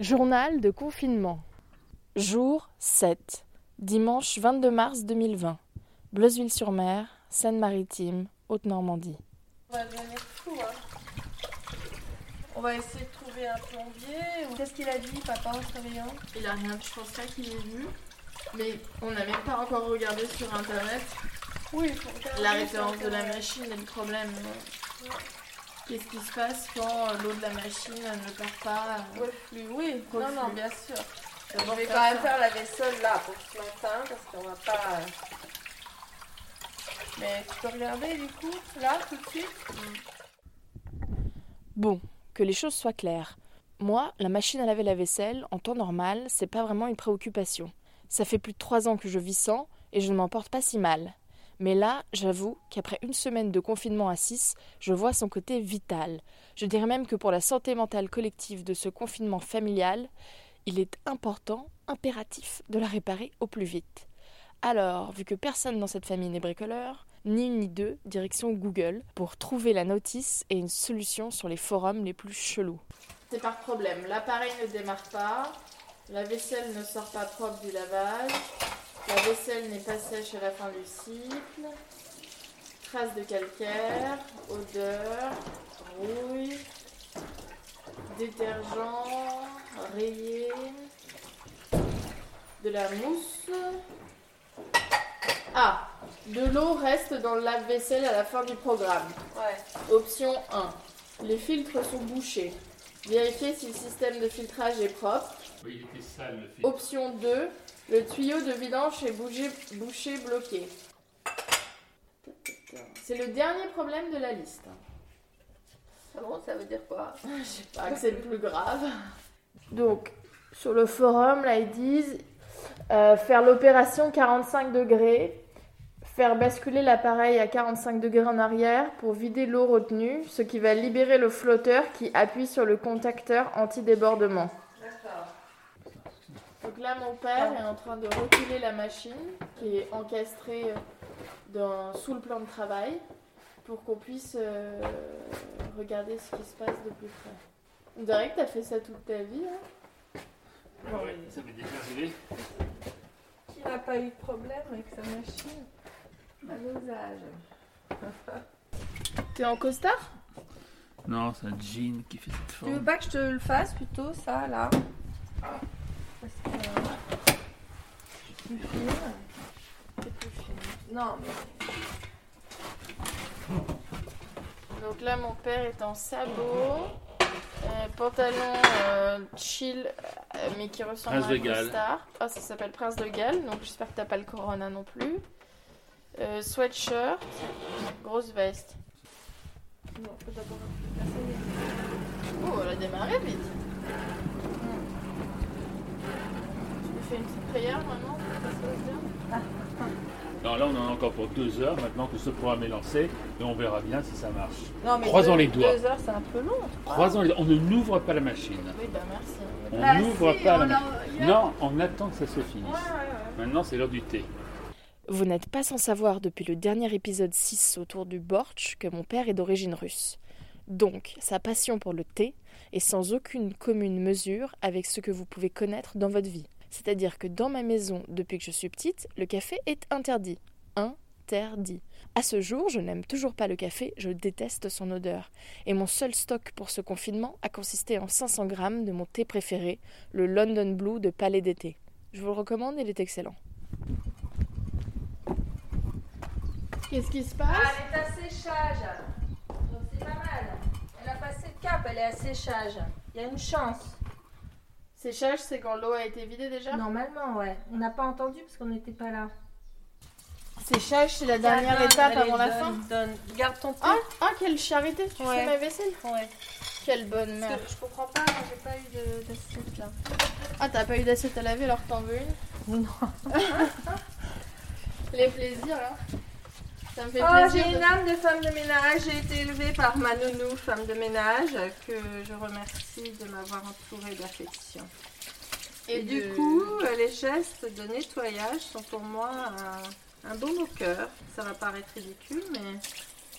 Journal de confinement. Jour 7. Dimanche 22 mars 2020. Bleuzeville-sur-Mer, Seine-Maritime, Haute-Normandie. On va devenir fou, hein. On va essayer de trouver un plombier. Qu'est-ce qu'il a dit, papa, en se réveillant Il a rien, je pense pas qu'il ait vu. Mais on n'a même pas encore regardé sur internet Oui, il faut regarder la référence de la machine et le problème. euh, Qu'est-ce qui se passe quand euh, l'eau de la machine ne part pas euh, Ouais, flux, oui. Non, non, bien sûr. Je vais quand même faire la vaisselle là pour ce matin parce qu'on va pas. euh. Mais tu peux regarder du coup, là, tout de suite? Bon, que les choses soient claires. Moi, la machine à laver la vaisselle, en temps normal, c'est pas vraiment une préoccupation. Ça fait plus de trois ans que je vis sans et je ne m'en porte pas si mal. Mais là, j'avoue qu'après une semaine de confinement à 6, je vois son côté vital. Je dirais même que pour la santé mentale collective de ce confinement familial, il est important, impératif, de la réparer au plus vite. Alors, vu que personne dans cette famille n'est bricoleur, ni une ni deux, direction Google pour trouver la notice et une solution sur les forums les plus chelous. C'est par problème, l'appareil ne démarre pas, la vaisselle ne sort pas propre du lavage, la vaisselle n'est pas sèche à la fin du cycle, traces de calcaire, odeur, rouille, détergent, rayé, de la mousse. Ah, de l'eau reste dans le lave-vaisselle à la fin du programme. Ouais. Option 1. Les filtres sont bouchés. Vérifiez si le système de filtrage est propre. Oui, il était sale le. Option 2. Le tuyau de vidange est bougé, bouché bloqué. C'est le dernier problème de la liste. Ah bon, ça veut dire quoi? Je sais pas que c'est le plus grave. Donc, sur le forum, là, ils disent euh, faire l'opération 45 degrés, faire basculer l'appareil à 45 degrés en arrière pour vider l'eau retenue, ce qui va libérer le flotteur qui appuie sur le contacteur anti-débordement. Donc là, mon père est en train de reculer la machine qui est encastrée euh, dans, sous le plan de travail pour qu'on puisse euh, regarder ce qui se passe de plus près. On dirait que tu as fait ça toute ta vie. Hein Ah ouais, ça m'est déjà arrivé. Qui n'a pas eu de problème avec sa machine à dosage T'es en costard? Non, c'est un jean qui fait cette Tu veux forme. pas que je te le fasse plutôt, ça, là? Parce que... Plus fine. C'est plus fine. Non, mais... Donc là, mon père est en sabot, euh, pantalon euh, chill, euh, mais qui ressemble Prince à un costard. Ah, ça s'appelle Prince de Galles, donc j'espère que t'as pas le corona non plus. Euh, sweatshirt, grosse veste. Non, faut d'abord Oh, elle a démarré vite. Fais une petite prière maintenant bien Non, là, on en a encore pour deux heures maintenant que ce programme est lancé et on verra bien si ça marche. Non, mais Croisons deux, les doigts. Deux heures, c'est un peu long. Croisons les On ne n'ouvre pas la machine. Oui, bah merci. On Bah, n'ouvre si, pas on la machine. Non, on attend que ça se finisse. Ouais, ouais, ouais. Maintenant, c'est l'heure du thé. Vous n'êtes pas sans savoir depuis le dernier épisode 6 autour du bortsch que mon père est d'origine russe. Donc, sa passion pour le thé est sans aucune commune mesure avec ce que vous pouvez connaître dans votre vie. C'est-à-dire que dans ma maison, depuis que je suis petite, le café est interdit. Interdit. À ce jour, je n'aime toujours pas le café, je déteste son odeur. Et mon seul stock pour ce confinement a consisté en 500 grammes de mon thé préféré, le London Blue de Palais d'été. Je vous le recommande, il est excellent. Qu'est-ce qui se passe? Ah, elle est à séchage. Donc c'est pas mal. Elle a passé le cap, elle est à séchage. Il y a une chance. Séchage, c'est quand l'eau a été vidée déjà Normalement, ouais. On n'a pas entendu parce qu'on n'était pas là. Séchage, c'est la dernière donne, étape allez, avant la fin. Donne. Garde ton thé. Ah, ah, quelle charité, tu Ouais. fais ma vaisselle Ouais. Quelle bonne mère. que je comprends pas, moi j'ai pas eu d'assiette là. Ah, t'as pas eu d'assiette à laver, alors t'en veux une Non. Les plaisirs, hein Ça me fait Oh, j'ai une âme de femme de ménage. J'ai été élevée par ma nounou, femme de ménage, que je remercie de m'avoir entourée d'affection. Et, du de- coup, euh, les gestes de nettoyage sont pour moi un, un baume au cœur. Ça va paraître ridicule, mais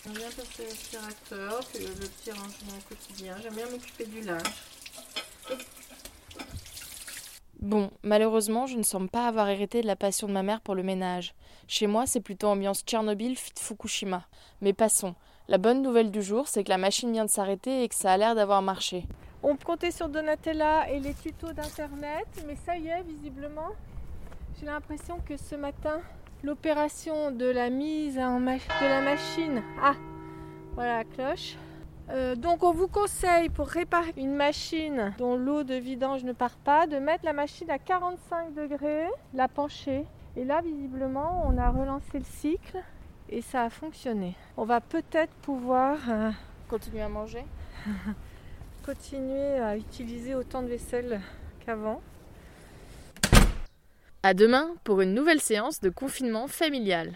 j'aime bien passer l'aspirateur, le petit rangement au quotidien. J'aime bien m'occuper du linge. Bon, malheureusement, je ne semble pas avoir hérité de la passion de ma mère pour le ménage. Chez moi, c'est plutôt ambiance Tchernobyl fit Fukushima. Mais passons. La bonne nouvelle du jour, c'est que la machine vient de s'arrêter et que ça a l'air d'avoir marché. On comptait sur Donatella et les tutos d'internet, mais ça y est, visiblement, j'ai l'impression que ce matin, l'opération de la mise en de la machine. Ah, voilà la cloche. Euh, donc on vous conseille pour réparer une machine dont l'eau de vidange ne part pas de mettre la machine à 45 degrés, la pencher. Et là visiblement on a relancé le cycle et ça a fonctionné. On va peut-être pouvoir euh, Continue à manger continuer à utiliser autant de vaisselle qu'avant. À demain pour une nouvelle séance de confinement familial.